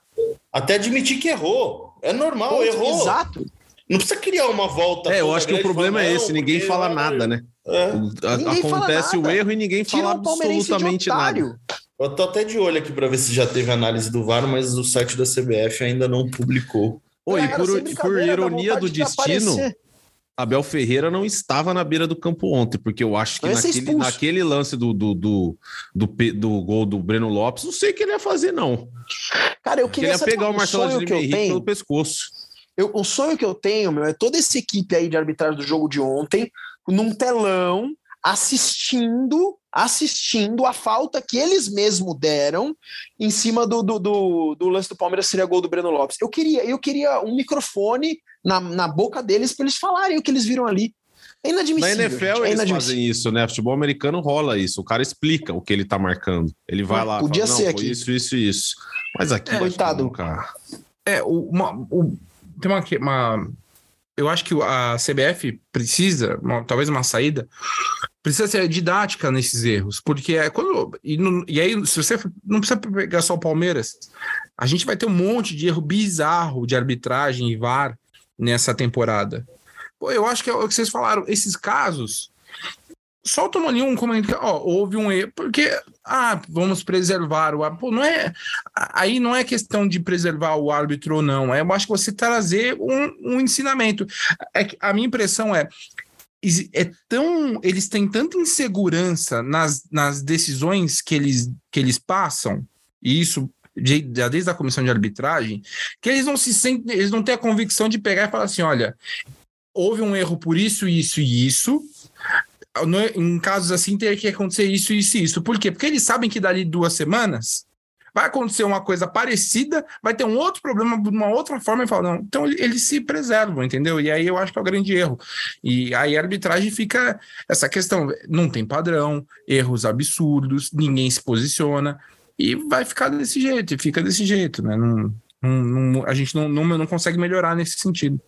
Até admitir que errou. É normal, Ponto. errou. Exato. Não precisa criar uma volta. É, eu acho que o problema falar, é não, esse, ninguém porque- fala nada, né? É. Ninguém Acontece o nada. erro e ninguém fala o absolutamente nada. Eu tô até de olho aqui para ver se já teve análise do VAR, mas o site da CBF ainda não publicou. Oi, Cara, por, por ironia do de destino, aparecer. Abel Ferreira não estava na beira do campo ontem, porque eu acho que ia ser naquele, naquele lance do, do, do, do, do gol do Breno Lopes, não sei o que ele ia fazer, não. Cara, eu Ele queria ia saber pegar o Marcelo de Henrique tenho. pelo pescoço. Eu, o sonho que eu tenho, meu, é toda essa equipe aí de arbitragem do jogo de ontem, num telão, assistindo, assistindo a falta que eles mesmos deram em cima do, do, do, do lance do Palmeiras seria gol do Breno Lopes. Eu queria, eu queria um microfone na, na boca deles para eles falarem o que eles viram ali. É Na inadmissível. NFL gente, é eles fazem isso, né? Futebol americano rola isso. O cara explica o que ele tá marcando. Ele vai Ah, lá, podia fala, ser não, foi aqui. isso, isso, isso. Mas aqui, que coitado. não, cara. É, o- uma, o- tem uma, que- uma. Eu acho que a CBF precisa, talvez uma saída, precisa ser didática nesses erros, porque é quando. E, e aí, se você não precisa pegar só o Palmeiras, a gente vai ter um monte de erro bizarro de arbitragem e VAR nessa temporada. Pô, eu acho que é o que vocês falaram, esses casos. Soltam ali um comentário, ó, houve um erro, porque, ah, vamos preservar o árbitro. Não é, aí não é questão de preservar o árbitro ou não, é, eu acho que você trazer um, um ensinamento. É a minha impressão é, é tão, eles têm tanta insegurança nas, nas decisões que eles, que eles passam, e isso de- desde a comissão de arbitragem, que eles não se sentem, eles não têm a convicção de pegar e falar assim, olha, houve um erro por isso, isso e isso. No- em casos assim, teria que acontecer isso, isso e isso. Por quê? Porque eles sabem que dali duas semanas vai acontecer uma coisa parecida, vai ter um outro problema de uma outra forma e falam, não. Então eles se preservam, entendeu? E aí eu acho que é o grande erro. E aí a arbitragem fica essa questão, não tem padrão, erros absurdos, ninguém se posiciona e vai ficar desse jeito, e fica desse jeito, né? Não, não- não- a gente não, não, não consegue melhorar nesse sentido.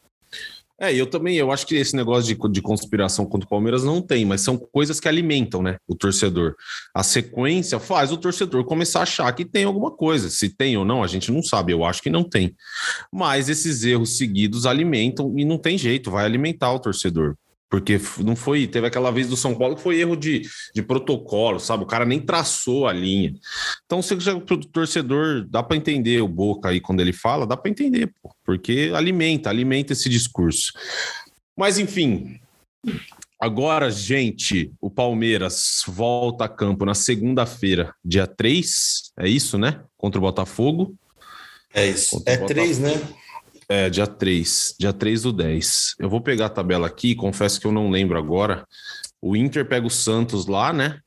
É, eu também, eu acho que esse negócio de, de conspiração contra o Palmeiras não tem, mas são coisas que alimentam, né, o torcedor. A sequência faz o torcedor começar a achar que tem alguma coisa. Se tem ou não, a gente não sabe, eu acho que não tem. Mas esses erros seguidos alimentam e não tem jeito, vai alimentar o torcedor. Porque não foi, teve aquela vez do São Paulo que foi erro de, de protocolo, sabe? O cara nem traçou a linha. Então, se já o torcedor dá para entender o Boca aí quando ele fala, dá para entender, pô, porque alimenta, alimenta esse discurso. Mas enfim, agora, gente, o Palmeiras volta a campo na segunda-feira, dia 3, é isso, né? Contra o Botafogo. É isso. Contra É três, né? É, dia 3, dia 3 do 10. Eu vou pegar a tabela aqui, confesso que eu não lembro agora. O Inter pega o Santos lá, né?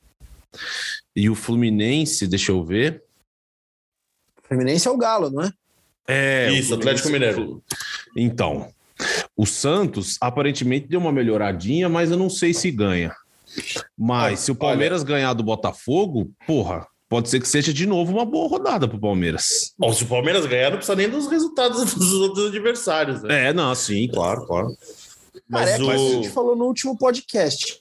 E o Fluminense, deixa eu ver. Fluminense é o Galo, não é? É, o Isso, Atlético Mineiro. Então, o Santos aparentemente deu uma melhoradinha, mas eu não sei se ganha. Mas se o Palmeiras ganhar do Botafogo, porra, pode ser que seja de novo uma boa rodada pro Palmeiras. Bom, se o Palmeiras ganhar, não precisa nem dos resultados [LAUGHS] dos outros adversários, né? É, não, sim, claro, claro. Mas Cara, é aquilo que a o. gente falou no último podcast.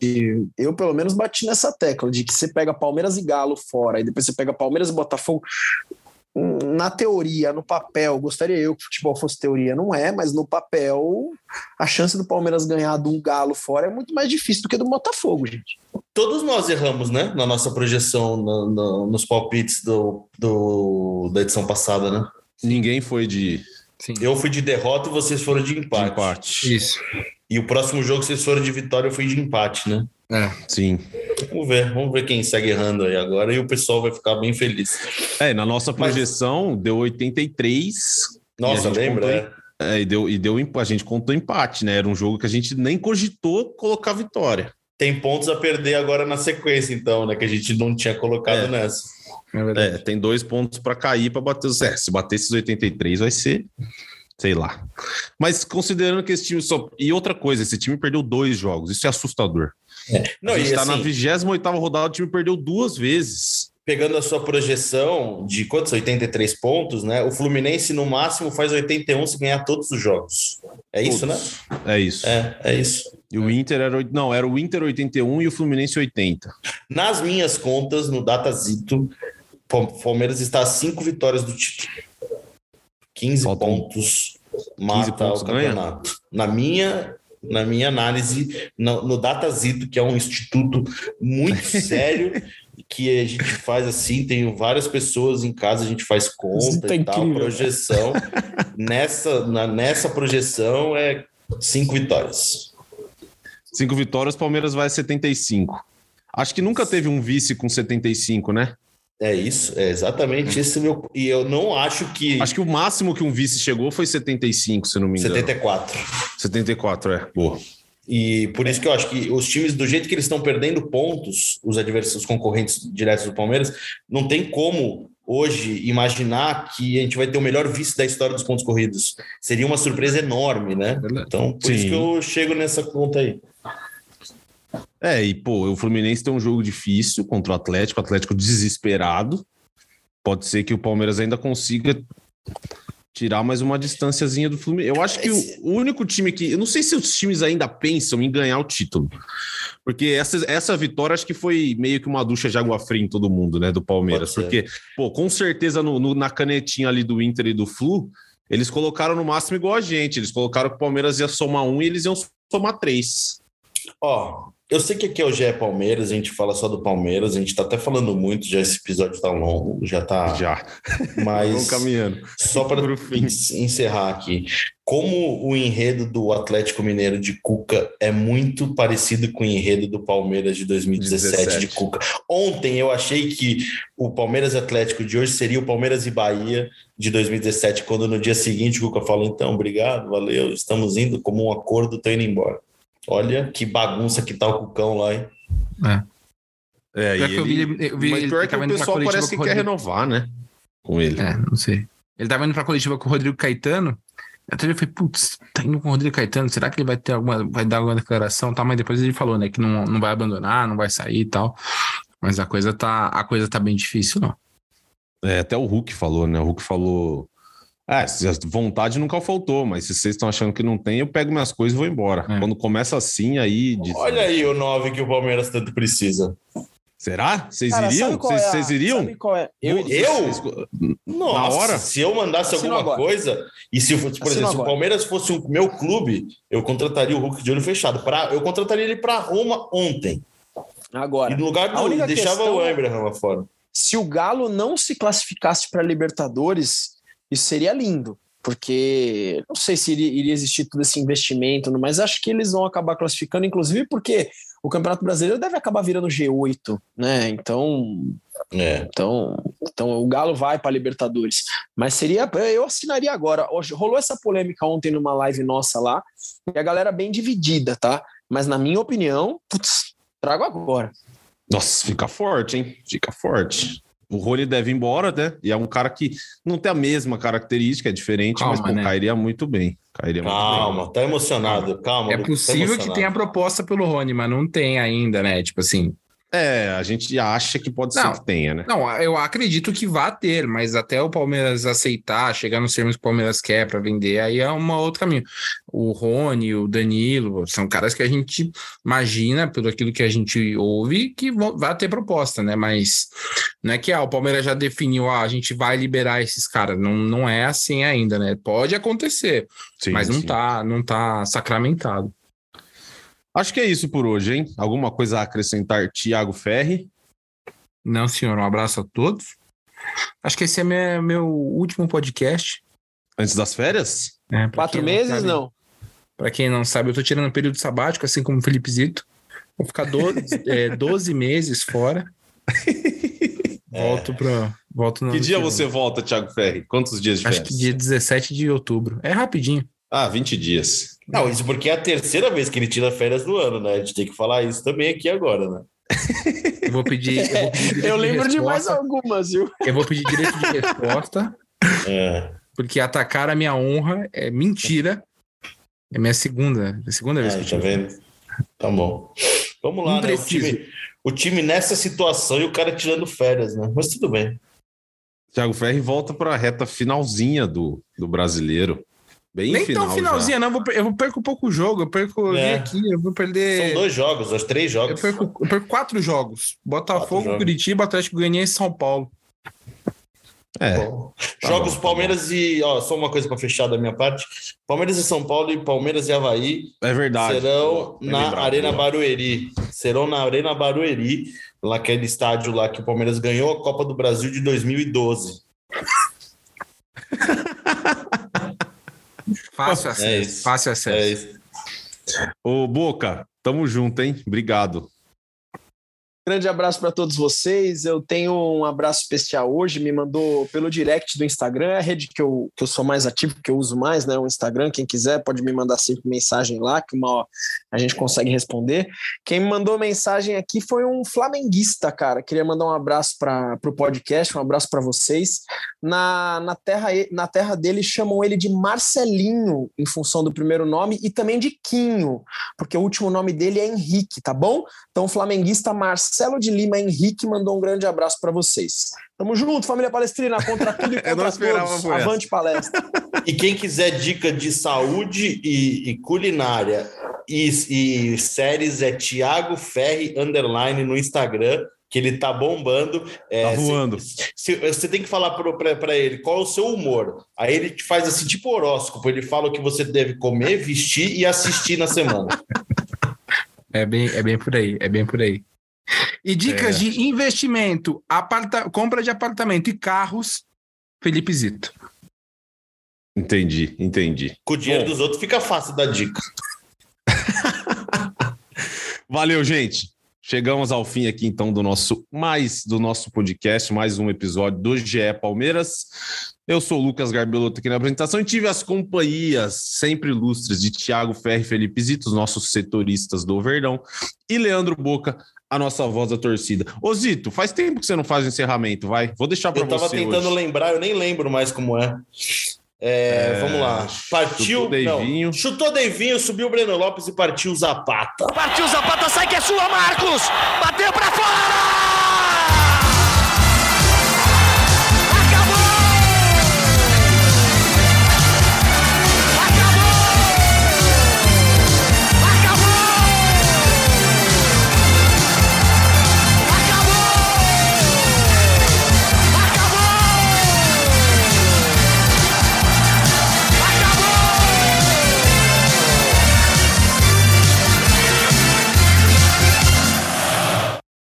Eu, pelo menos, bati nessa tecla de que você pega Palmeiras e Galo fora, e depois você pega Palmeiras e Botafogo. Na teoria, no papel, gostaria eu que o futebol fosse teoria, não é, mas no papel, a chance do Palmeiras ganhar de um galo fora é muito mais difícil do que do Botafogo, gente. Todos nós erramos, né? Na nossa projeção, no, no, nos palpites do, do, da edição passada, né? Ninguém foi de. Sim. Eu fui de derrota e vocês foram de empate. De empate. Isso. E o próximo jogo, vocês foram de vitória, eu fui de empate, né? É. Sim. Vamos ver, vamos ver quem segue errando aí agora e o pessoal vai ficar bem feliz. É, na nossa projeção Mas... deu 83. Nossa, lembra? Contou, é. é, e deu, e deu a gente contou empate, né? Era um jogo que a gente nem cogitou colocar vitória. Tem pontos a perder agora na sequência, então, né? Que a gente não tinha colocado é. nessa. É, é, tem dois pontos para cair para bater os. É, se bater esses 83 vai ser sei lá. Mas considerando que esse time só. E outra coisa, esse time perdeu dois jogos, isso é assustador. É. Não, a gente está assim, na 28 rodada, o time perdeu duas vezes. Pegando a sua projeção de quantos? 83 pontos, né? O Fluminense, no máximo, faz 81 se ganhar todos os jogos. É isso, né? É isso. É, é isso. E o Inter era. Não, era o Inter 81 e o Fluminense 80. Nas minhas contas, no Datazito, Palmeiras está a cinco vitórias do título. 15 Faltam pontos mata 15 pontos o campeonato. Ganha? Na minha na minha análise, no, no Datazito, que é um instituto muito [LAUGHS] sério, que a gente faz assim, tem várias pessoas em casa, a gente faz conta tá e tal, incrível. projeção. [LAUGHS] nessa, na, nessa projeção é cinco vitórias. Cinco vitórias, Palmeiras vai a 75. Acho que nunca teve um vice com 75, né? É isso, é exatamente esse meu. E eu não acho que. Acho que o máximo que um vice chegou foi 75, se não me engano. 74. 74, é. Boa. E por isso que eu acho que os times, do jeito que eles estão perdendo pontos, os adversários, os concorrentes diretos do Palmeiras, não tem como hoje imaginar que a gente vai ter o melhor vice da história dos pontos corridos. Seria uma surpresa enorme, né? Então, por Sim. isso que eu chego nessa conta aí. É, e pô, o Fluminense tem um jogo difícil contra o Atlético, o Atlético desesperado. Pode ser que o Palmeiras ainda consiga tirar mais uma distânciazinha do Fluminense. Eu acho que o único time que. Eu não sei se os times ainda pensam em ganhar o título. Porque essa, essa vitória acho que foi meio que uma ducha de água fria em todo mundo, né? Do Palmeiras. Porque, pô, com certeza no, no, na canetinha ali do Inter e do Flu, eles colocaram no máximo igual a gente. Eles colocaram que o Palmeiras ia somar um e eles iam somar três. Ó, eu sei que aqui é o GE Palmeiras, a gente fala só do Palmeiras, a gente tá até falando muito, já esse episódio tá longo, já tá. Já. [LAUGHS] Mas. Vamos caminhando. Só para [LAUGHS] encerrar aqui. Como o enredo do Atlético Mineiro de Cuca é muito parecido com o enredo do Palmeiras de 2017 17. de Cuca. Ontem eu achei que o Palmeiras Atlético de hoje seria o Palmeiras e Bahia de 2017, quando no dia seguinte o Cuca falou: então, obrigado, valeu, estamos indo como um acordo, tô indo embora. Olha que bagunça que tá o Cucão lá, hein? É. É, e ele... eu vi, eu vi, Mas pior que o pessoal parece que quer renovar, né? Com ele. É, não sei. Ele tava indo pra coletiva com o Rodrigo Caetano. Até eu falei, putz, tá indo com o Rodrigo Caetano, será que ele vai ter alguma, vai dar alguma declaração? Tá, mas depois ele falou, né, que não, não vai abandonar, não vai sair e tal. Mas a coisa tá, a coisa tá bem difícil, não. É, até o Hulk falou, né? O Hulk falou é, vontade nunca faltou, mas se vocês estão achando que não tem, eu pego minhas coisas e vou embora. É. Quando começa assim, aí. Diz... Olha aí o 9 que o Palmeiras tanto precisa. Será? Vocês iriam? Vocês é iriam? É? Eu? eu? Nossa, Na hora? Se eu mandasse Assino alguma agora. coisa, e se, por Assino exemplo, agora. se o Palmeiras fosse o meu clube, eu contrataria o Hulk de olho fechado. Pra, eu contrataria ele para Roma ontem. Agora. E no lugar do. Deixava questão, o Abraham lá fora. Se o Galo não se classificasse para Libertadores isso seria lindo, porque não sei se iria, existir todo esse investimento, mas acho que eles vão acabar classificando, inclusive porque o Campeonato Brasileiro deve acabar virando G8, né? Então, é. então, então o Galo vai para Libertadores. Mas seria, eu assinaria agora. Rolou essa polêmica ontem numa live nossa lá, e a galera bem dividida, tá? Mas na minha opinião, putz, trago agora. Nossa, fica forte, hein? Fica forte. O Rony deve ir embora, né? E é um cara que não tem a mesma característica, é diferente, calma, mas pô, né? cairia muito bem. Cairia calma, muito bem. tá emocionado, calma. É tá possível tá que tenha proposta pelo Rony, mas não tem ainda, né? Tipo assim. É, a gente acha que pode Não. ser que tenha, né? Não, eu acredito que vá ter, mas até o Palmeiras aceitar, chegar nos termos que o Palmeiras quer para vender, aí é uma outro caminho. O Rony, o Danilo, são caras que a gente imagina, pelo aquilo que a gente ouve, que vão, vai ter proposta, né? Mas não é que ah, o Palmeiras já definiu, ah, a gente vai liberar esses caras. Não, não é assim ainda, né? Pode acontecer, Sim, mas não sim. tá, não tá sacramentado. Acho que é isso por hoje, hein? Alguma coisa a acrescentar, Thiago Ferri? Não, senhor, um abraço a todos. Acho que esse é meu, meu último podcast. Antes das férias? Pra Quatro meses, sabe- não? Pra quem não sabe, eu tô tirando um período sabático, assim como o Felipe Zito. Vou ficar 12, [LAUGHS] é, 12 meses fora. [LAUGHS] Volto pra. Volto no que dia você volta, Thiago Ferri? Quantos dias de Acho férias? que dia 17 de outubro. É rapidinho. Ah, 20 dias. Não, isso porque é a terceira vez que ele tira férias do ano, né? A gente tem que falar isso também aqui agora, né? [LAUGHS] Eu vou pedir. Eu, vou pedir Eu lembro de mais resposta. algumas, viu? Eu vou pedir direito de resposta, É, porque atacar a minha honra é mentira. É minha segunda, é a segunda vez é, que eu tá tiro. vendo? Tá bom. Vamos lá, Não né? O time, o time nessa situação e o cara tirando férias, né? Mas tudo bem. Thiago Ferri volta para a reta finalzinha do, do brasileiro. Bem Nem final tão finalzinha, já. não. Eu Eu perco um pouco o jogo. Eu perco eu É. aqui, eu vou perder. São dois jogos, os três Eu jogos. perco, eu perco quatro jogos: Botafogo, Quatro jogos. Curitiba, Atlético Goianiense e São Paulo. É, Bom. Tá Jogos bom, tá Palmeiras e. Ó, só uma coisa para fechar da minha parte: Palmeiras e São Paulo e Palmeiras e Havaí é verdade. serão Bem na lembrado, Arena boa. Barueri. Serão na Arena Barueri, naquele estádio lá que o Palmeiras ganhou a Copa do Brasil de 2012. [LAUGHS] Fácil É acesso. isso. fácil acesso. É isso. Ô, Boca, tamo junto, hein? Obrigado. Grande abraço para todos vocês. Eu tenho um abraço especial hoje. Me mandou pelo direct do Instagram, é a rede que eu, que eu sou mais ativo, que eu uso mais, né? O Instagram. Quem quiser pode me mandar sempre mensagem lá, que uma a gente consegue responder. Quem me mandou mensagem aqui foi um flamenguista, cara. Queria mandar um abraço para o podcast, um abraço para vocês. Na, na, terra, na terra dele chamam ele de Marcelinho, em função do primeiro nome, e também de Quinho, porque o último nome dele é Henrique, tá bom? Então, flamenguista Marcelo de Lima Henrique mandou um grande abraço para vocês. Tamo junto, família palestrina, contra [LAUGHS] tudo e contra todos. Avante palestra. [LAUGHS] E quem quiser dica de saúde e, e culinária e, e séries é Thiago Ferri Underline no Instagram, que ele tá bombando. É, Tá voando. Você tem que falar para ele qual é o seu humor. Aí ele te faz assim, tipo horóscopo. Ele fala o que você deve comer, vestir e assistir na semana. [LAUGHS] É bem, é bem por aí, é bem por aí. E dicas É. de investimento, aparta, compra de apartamento e carros, Felipe Zito. Entendi, entendi. Com o dinheiro Bom. dos outros fica fácil dar dica. [LAUGHS] Valeu, gente. Chegamos ao fim aqui então do nosso mais do nosso podcast, mais um episódio do GE Palmeiras. Eu sou o Lucas Garbelotto aqui na apresentação e tive as companhias sempre ilustres de Thiago Ferri e Felipe Zito, os nossos setoristas do Verdão, e Leandro Boca, a nossa voz da torcida. Ô Zito, faz tempo que você não faz o encerramento, vai? Vou deixar para Eu tava você tentando hoje. lembrar, eu nem lembro mais como é. É, vamos lá. Partiu. chutou Deivinho. Não, chutou Deivinho, subiu o Breno Lopes e partiu Zapata. Partiu Zapata, sai que é sua, Marcos! Bateu pra fora!